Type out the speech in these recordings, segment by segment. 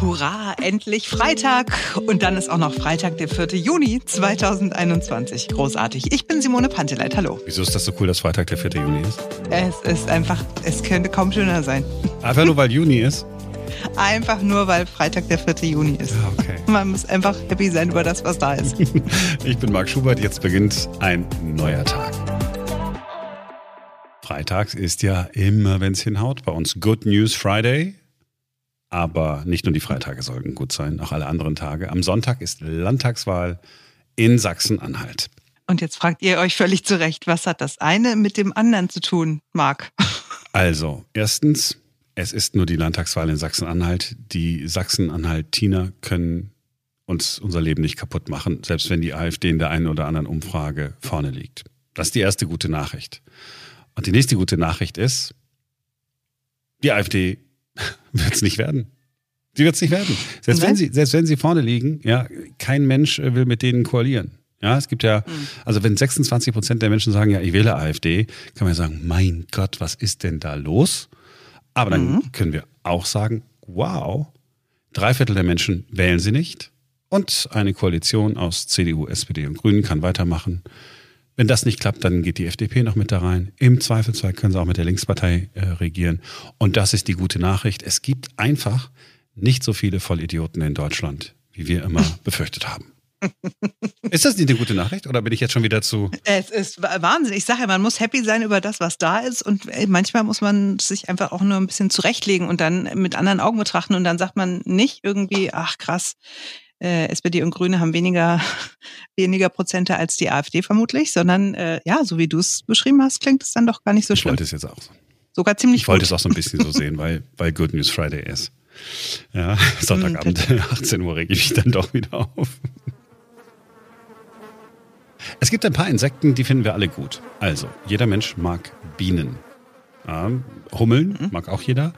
Hurra, endlich Freitag. Und dann ist auch noch Freitag, der 4. Juni 2021. Großartig. Ich bin Simone Panteleit. Hallo. Wieso ist das so cool, dass Freitag der 4. Juni ist? Es ist einfach, es könnte kaum schöner sein. Einfach nur, weil Juni ist? Einfach nur, weil Freitag der 4. Juni ist. Ah, okay. Man muss einfach happy sein über das, was da ist. ich bin Marc Schubert. Jetzt beginnt ein neuer Tag. Freitags ist ja immer, wenn es hinhaut, bei uns Good News Friday. Aber nicht nur die Freitage sollten gut sein, auch alle anderen Tage. Am Sonntag ist Landtagswahl in Sachsen-Anhalt. Und jetzt fragt ihr euch völlig zu Recht, was hat das eine mit dem anderen zu tun, Marc? Also, erstens, es ist nur die Landtagswahl in Sachsen-Anhalt. Die Sachsen-Anhaltiner können uns unser Leben nicht kaputt machen, selbst wenn die AfD in der einen oder anderen Umfrage vorne liegt. Das ist die erste gute Nachricht. Und die nächste gute Nachricht ist, die AfD wird es nicht werden. Sie wird es nicht werden. Selbst wenn, sie, selbst wenn sie vorne liegen, ja, kein Mensch äh, will mit denen koalieren. Ja, es gibt ja, mhm. also wenn 26 Prozent der Menschen sagen, ja, ich wähle AfD, kann man ja sagen, mein Gott, was ist denn da los? Aber dann mhm. können wir auch sagen, wow, drei Viertel der Menschen wählen sie nicht und eine Koalition aus CDU, SPD und Grünen kann weitermachen. Wenn das nicht klappt, dann geht die FDP noch mit da rein. Im Zweifelsfall können sie auch mit der Linkspartei äh, regieren. Und das ist die gute Nachricht. Es gibt einfach nicht so viele Vollidioten in Deutschland, wie wir immer befürchtet haben. ist das nicht eine gute Nachricht oder bin ich jetzt schon wieder zu. Es ist Wahnsinn. Ich sage ja, man muss happy sein über das, was da ist und äh, manchmal muss man sich einfach auch nur ein bisschen zurechtlegen und dann mit anderen Augen betrachten und dann sagt man nicht irgendwie, ach krass, äh, SPD und Grüne haben weniger, weniger Prozente als die AfD vermutlich, sondern äh, ja, so wie du es beschrieben hast, klingt es dann doch gar nicht so schlimm. Ich wollte es jetzt auch so. Sogar ziemlich Ich wollte es auch so ein bisschen so sehen, weil, weil Good News Friday ist. Ja, Sonntagabend, 18 Uhr rege ich mich dann doch wieder auf. Es gibt ein paar Insekten, die finden wir alle gut. Also, jeder Mensch mag Bienen. Ja, Hummeln mhm. mag auch jeder.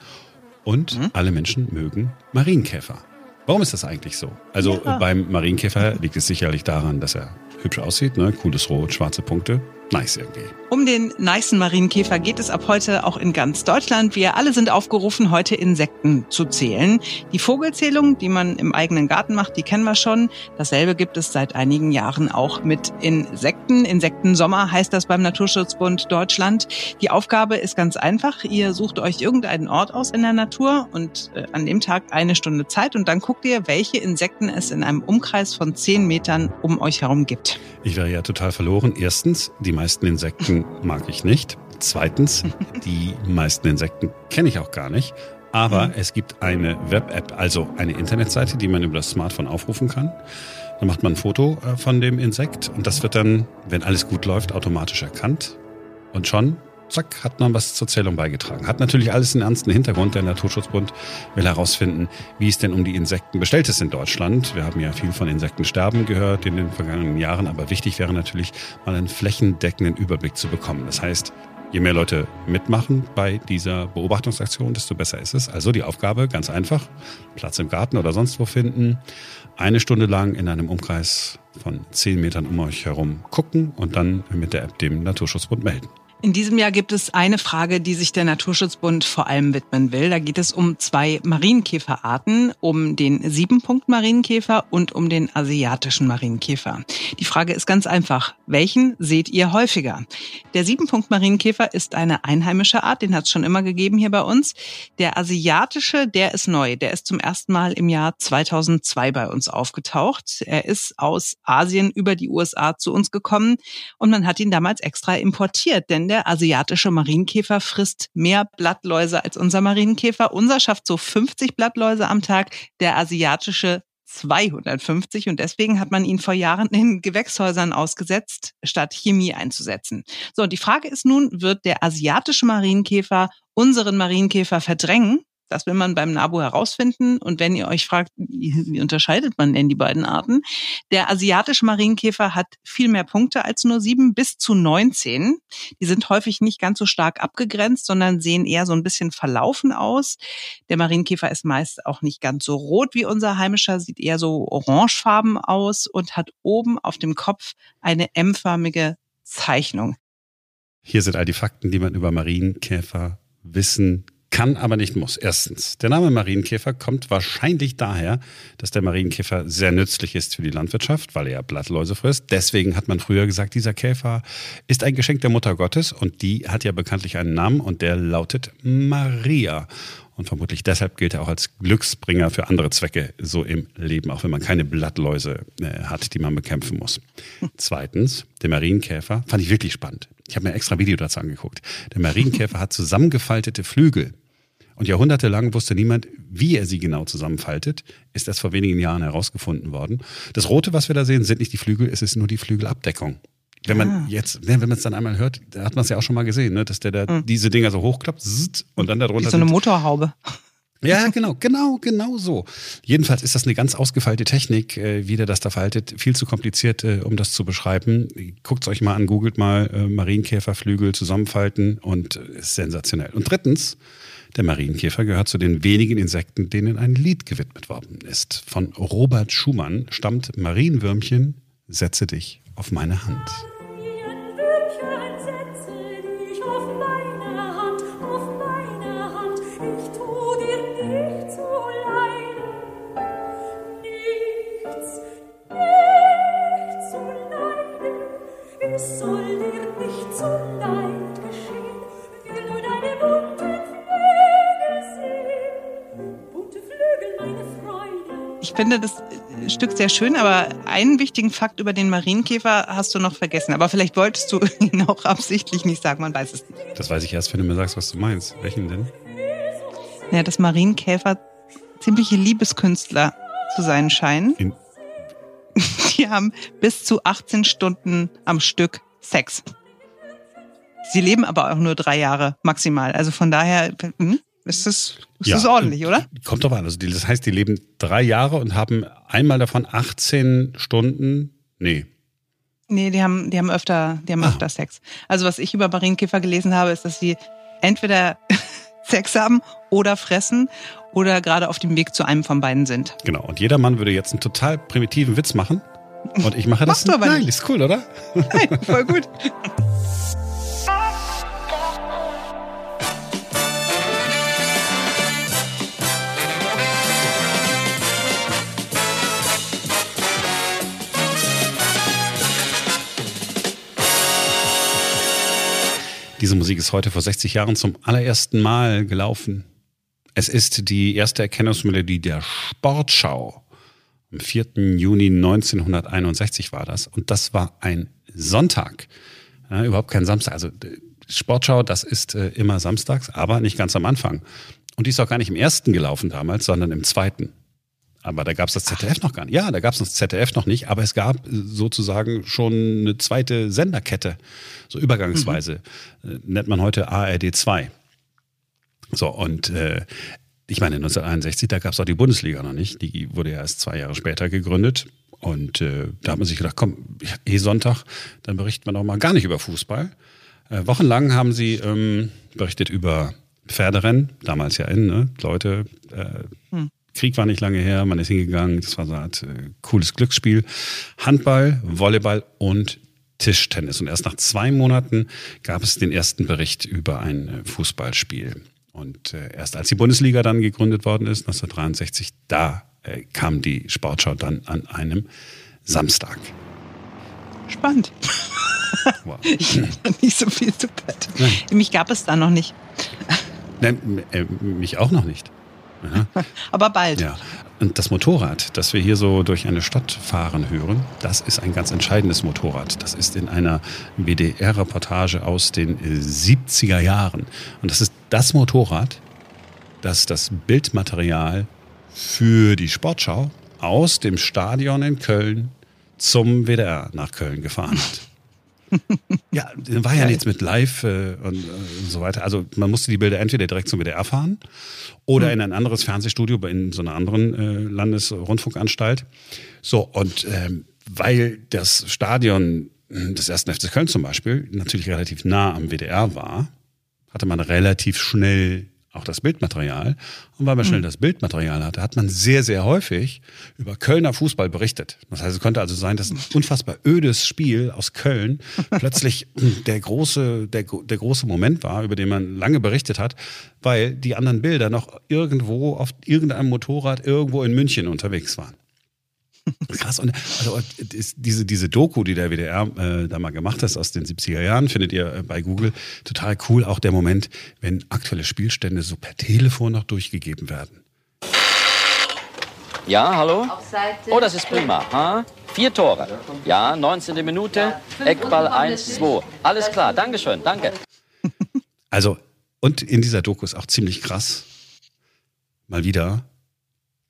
Und mhm. alle Menschen mögen Marienkäfer. Warum ist das eigentlich so? Also ja. beim Marienkäfer liegt es sicherlich daran, dass er hübsch aussieht, ne? cooles Rot, schwarze Punkte nice irgendwie. Um den nicen Marienkäfer geht es ab heute auch in ganz Deutschland. Wir alle sind aufgerufen, heute Insekten zu zählen. Die Vogelzählung, die man im eigenen Garten macht, die kennen wir schon. Dasselbe gibt es seit einigen Jahren auch mit Insekten. Insektensommer heißt das beim Naturschutzbund Deutschland. Die Aufgabe ist ganz einfach. Ihr sucht euch irgendeinen Ort aus in der Natur und äh, an dem Tag eine Stunde Zeit und dann guckt ihr, welche Insekten es in einem Umkreis von zehn Metern um euch herum gibt. Ich wäre ja total verloren. Erstens, die meisten Insekten mag ich nicht. Zweitens, die meisten Insekten kenne ich auch gar nicht. Aber mhm. es gibt eine Web-App, also eine Internetseite, die man über das Smartphone aufrufen kann. Dann macht man ein Foto äh, von dem Insekt und das wird dann, wenn alles gut läuft, automatisch erkannt. Und schon zack, hat man was zur Zählung beigetragen. Hat natürlich alles einen ernsten Hintergrund. Der Naturschutzbund will herausfinden, wie es denn um die Insekten bestellt ist in Deutschland. Wir haben ja viel von Insektensterben gehört in den vergangenen Jahren, aber wichtig wäre natürlich, mal einen flächendeckenden Überblick zu bekommen. Das heißt, je mehr Leute mitmachen bei dieser Beobachtungsaktion, desto besser ist es. Also die Aufgabe, ganz einfach, Platz im Garten oder sonst wo finden, eine Stunde lang in einem Umkreis von zehn Metern um euch herum gucken und dann mit der App dem Naturschutzbund melden. In diesem Jahr gibt es eine Frage, die sich der Naturschutzbund vor allem widmen will. Da geht es um zwei Marienkäferarten, um den Siebenpunkt-Marienkäfer und um den asiatischen Marienkäfer. Die Frage ist ganz einfach. Welchen seht ihr häufiger? Der Siebenpunkt-Marienkäfer ist eine einheimische Art, den hat es schon immer gegeben hier bei uns. Der asiatische, der ist neu. Der ist zum ersten Mal im Jahr 2002 bei uns aufgetaucht. Er ist aus Asien über die USA zu uns gekommen und man hat ihn damals extra importiert, denn der asiatische Marienkäfer frisst mehr Blattläuse als unser Marienkäfer. Unser schafft so 50 Blattläuse am Tag, der asiatische 250 und deswegen hat man ihn vor Jahren in Gewächshäusern ausgesetzt, statt Chemie einzusetzen. So, und die Frage ist nun, wird der asiatische Marienkäfer unseren Marienkäfer verdrängen? Das will man beim NABU herausfinden. Und wenn ihr euch fragt, wie unterscheidet man denn die beiden Arten? Der asiatische Marienkäfer hat viel mehr Punkte als nur sieben bis zu 19. Die sind häufig nicht ganz so stark abgegrenzt, sondern sehen eher so ein bisschen verlaufen aus. Der Marienkäfer ist meist auch nicht ganz so rot wie unser heimischer, sieht eher so orangefarben aus und hat oben auf dem Kopf eine M-förmige Zeichnung. Hier sind all die Fakten, die man über Marienkäfer wissen kann, aber nicht muss. Erstens, der Name Marienkäfer kommt wahrscheinlich daher, dass der Marienkäfer sehr nützlich ist für die Landwirtschaft, weil er Blattläuse frisst. Deswegen hat man früher gesagt, dieser Käfer ist ein Geschenk der Mutter Gottes und die hat ja bekanntlich einen Namen und der lautet Maria. Und vermutlich deshalb gilt er auch als Glücksbringer für andere Zwecke so im Leben, auch wenn man keine Blattläuse äh, hat, die man bekämpfen muss. Zweitens, der Marienkäfer fand ich wirklich spannend. Ich habe mir extra Video dazu angeguckt. Der Marienkäfer hat zusammengefaltete Flügel. Und jahrhundertelang wusste niemand, wie er sie genau zusammenfaltet, ist erst vor wenigen Jahren herausgefunden worden. Das Rote, was wir da sehen, sind nicht die Flügel, es ist nur die Flügelabdeckung. Wenn man ah. jetzt, wenn man es dann einmal hört, da hat man es ja auch schon mal gesehen, ne? dass der da mhm. diese Dinger so hochklappt und dann darunter. Wie so eine Motorhaube. Ja, genau, genau, genau so. Jedenfalls ist das eine ganz ausgefeilte Technik, äh, wie der das da faltet. Viel zu kompliziert, äh, um das zu beschreiben. Guckt euch mal an, googelt mal äh, Marienkäferflügel zusammenfalten und äh, ist sensationell. Und drittens, der Marienkäfer gehört zu den wenigen Insekten, denen ein Lied gewidmet worden ist. Von Robert Schumann stammt Marienwürmchen, setze dich auf meine Hand. Ich finde das Stück sehr schön, aber einen wichtigen Fakt über den Marienkäfer hast du noch vergessen. Aber vielleicht wolltest du ihn auch absichtlich nicht sagen, man weiß es nicht. Das weiß ich erst, wenn du mir sagst, was du meinst. Welchen denn? Ja, dass Marienkäfer ziemliche Liebeskünstler zu sein scheinen. In Die haben bis zu 18 Stunden am Stück Sex. Sie leben aber auch nur drei Jahre maximal. Also von daher, hm? Ist das, ist ja, das ordentlich, oder? Kommt doch an. Also das heißt, die leben drei Jahre und haben einmal davon 18 Stunden. Nee. Nee, die haben, die haben öfter, die haben ah. öfter Sex. Also was ich über Marienkäfer gelesen habe, ist, dass sie entweder Sex haben oder fressen oder gerade auf dem Weg zu einem von beiden sind. Genau. Und jeder Mann würde jetzt einen total primitiven Witz machen. Und ich mache das. Machst du aber Nein, nicht. ist cool, oder? Nein, voll gut. Diese Musik ist heute vor 60 Jahren zum allerersten Mal gelaufen. Es ist die erste Erkennungsmelodie der Sportschau. Am 4. Juni 1961 war das. Und das war ein Sonntag. Ja, überhaupt kein Samstag. Also Sportschau, das ist äh, immer samstags, aber nicht ganz am Anfang. Und die ist auch gar nicht im ersten gelaufen damals, sondern im zweiten. Aber da gab es das ZDF Ach. noch gar nicht. Ja, da gab es das ZDF noch nicht, aber es gab sozusagen schon eine zweite Senderkette, so übergangsweise. Mhm. Äh, nennt man heute ARD 2. So, und äh, ich meine, 1961, da gab es auch die Bundesliga noch nicht. Die wurde ja erst zwei Jahre später gegründet. Und äh, da hat man sich gedacht, komm, eh Sonntag, dann berichten wir doch mal gar nicht über Fußball. Äh, wochenlang haben sie ähm, berichtet über Pferderennen, damals ja in, ne? Leute, äh, hm. Krieg war nicht lange her, man ist hingegangen, das war so eine Art äh, cooles Glücksspiel. Handball, Volleyball und Tischtennis. Und erst nach zwei Monaten gab es den ersten Bericht über ein äh, Fußballspiel. Und äh, erst als die Bundesliga dann gegründet worden ist, 1963, da äh, kam die Sportschau dann an einem Samstag. Spannend. Wow. Ich habe nicht so viel zu. Mich gab es da noch nicht. Nein, mich auch noch nicht. Ja. Aber bald. Ja. Und das Motorrad, das wir hier so durch eine Stadt fahren hören, das ist ein ganz entscheidendes Motorrad. Das ist in einer WDR-Reportage aus den 70er Jahren. Und das ist das Motorrad, das das Bildmaterial für die Sportschau aus dem Stadion in Köln zum WDR nach Köln gefahren hat. ja, war ja nichts mit Live äh, und, äh, und, so weiter. Also man musste die Bilder entweder direkt zum WDR fahren oder mhm. in ein anderes Fernsehstudio in so einer anderen äh, Landesrundfunkanstalt. So, und ähm, weil das Stadion des ersten FC Köln zum Beispiel natürlich relativ nah am WDR war, hatte man relativ schnell auch das Bildmaterial. Und weil man schnell mhm. das Bildmaterial hatte, hat man sehr, sehr häufig über Kölner Fußball berichtet. Das heißt, es könnte also sein, dass ein unfassbar ödes Spiel aus Köln plötzlich der große, der, der große Moment war, über den man lange berichtet hat, weil die anderen Bilder noch irgendwo auf irgendeinem Motorrad irgendwo in München unterwegs waren. Krass. Und also diese, diese Doku, die der WDR äh, da mal gemacht hat aus den 70er Jahren, findet ihr äh, bei Google total cool. Auch der Moment, wenn aktuelle Spielstände so per Telefon noch durchgegeben werden. Ja, hallo? Oh, das ist prima. Ha? Vier Tore. Ja, 19. Minute, Eckball 1, 2. Alles klar, Dankeschön, danke. Also, und in dieser Doku ist auch ziemlich krass, mal wieder,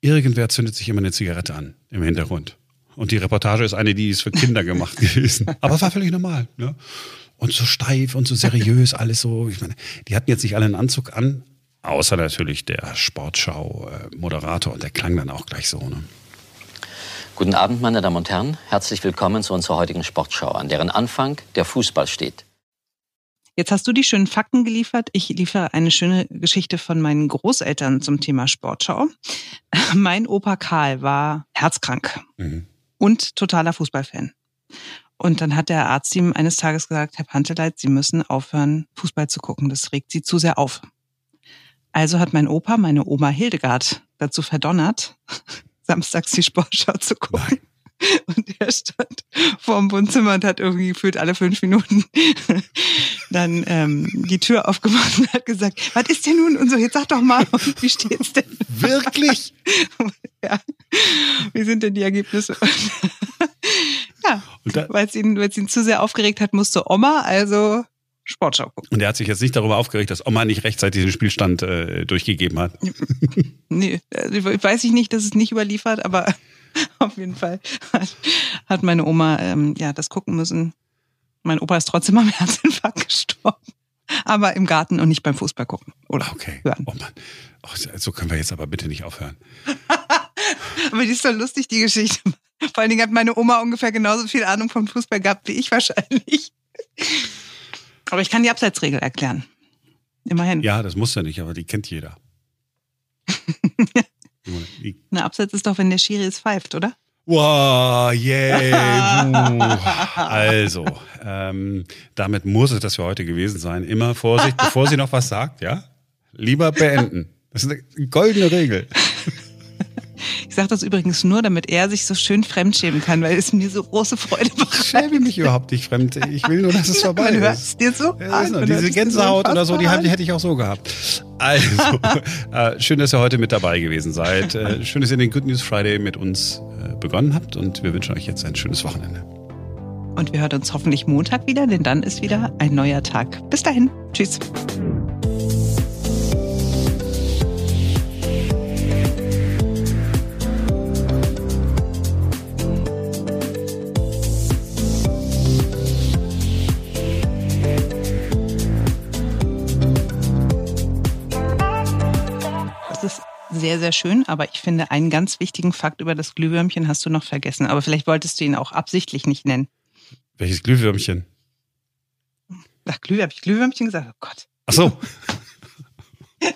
irgendwer zündet sich immer eine Zigarette an im Hintergrund. Und die Reportage ist eine, die ist für Kinder gemacht gewesen. Aber war völlig normal. Ne? Und so steif und so seriös, alles so. Ich meine, die hatten jetzt nicht alle einen Anzug an, außer natürlich der Sportschau-Moderator. Und der klang dann auch gleich so. Ne? Guten Abend, meine Damen und Herren. Herzlich willkommen zu unserer heutigen Sportschau, an deren Anfang der Fußball steht. Jetzt hast du die schönen Fakten geliefert. Ich liefere eine schöne Geschichte von meinen Großeltern zum Thema Sportschau. Mein Opa Karl war herzkrank mhm. und totaler Fußballfan. Und dann hat der Arzt ihm eines Tages gesagt, Herr Panteleit, Sie müssen aufhören, Fußball zu gucken. Das regt Sie zu sehr auf. Also hat mein Opa meine Oma Hildegard dazu verdonnert, samstags die Sportschau zu gucken. Nein. Und er stand vor dem Wohnzimmer und hat irgendwie gefühlt alle fünf Minuten dann ähm, die Tür aufgemacht und hat gesagt, was ist denn nun? Und so, jetzt sag doch mal, wie steht's denn? Wirklich? ja. Wie sind denn die Ergebnisse? ja, weil es ihn, ihn zu sehr aufgeregt hat, musste Oma also Sportschau gucken. Und er hat sich jetzt nicht darüber aufgeregt, dass Oma nicht rechtzeitig den Spielstand äh, durchgegeben hat. nee, also weiß ich nicht, dass es nicht überliefert, aber auf jeden Fall hat, hat meine Oma ähm, ja das gucken müssen. Mein Opa ist trotzdem am Herzinfarkt gestorben. Aber im Garten und nicht beim Fußball gucken. Oder okay. hören. Oh Mann. Oh, so können wir jetzt aber bitte nicht aufhören. aber die ist doch lustig, die Geschichte. Vor allen Dingen hat meine Oma ungefähr genauso viel Ahnung vom Fußball gehabt wie ich wahrscheinlich. Aber ich kann die Abseitsregel erklären. Immerhin. Ja, das muss ja nicht, aber die kennt jeder. Na, Abseits ist doch, wenn der Schiri es pfeift, oder? Wow, yeah. also, ähm, damit muss es das für heute gewesen sein. Immer Vorsicht, bevor sie noch was sagt, ja? Lieber beenden. Das ist eine goldene Regel. Ich sage das übrigens nur, damit er sich so schön fremdschämen kann, weil es mir so große Freude macht. Ich schäme mich überhaupt nicht fremd. Ich will nur, dass es vorbei Man ist. dir so ja, an, Diese Gänsehaut oder so, die hätte ich auch so gehabt. Also, äh, schön, dass ihr heute mit dabei gewesen seid. Äh, schön, dass ihr den Good News Friday mit uns äh, begonnen habt und wir wünschen euch jetzt ein schönes Wochenende. Und wir hören uns hoffentlich Montag wieder, denn dann ist wieder ein neuer Tag. Bis dahin. Tschüss. Sehr, sehr schön. Aber ich finde, einen ganz wichtigen Fakt über das Glühwürmchen hast du noch vergessen. Aber vielleicht wolltest du ihn auch absichtlich nicht nennen. Welches Glühwürmchen? Ach, Glüh, habe ich Glühwürmchen gesagt? Oh Gott. Ach so.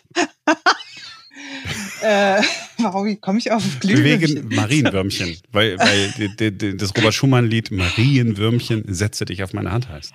äh, warum komme ich auf Glühwürmchen? Wegen Marienwürmchen. weil, weil das Robert Schumann-Lied Marienwürmchen setze dich auf meine Hand heißt.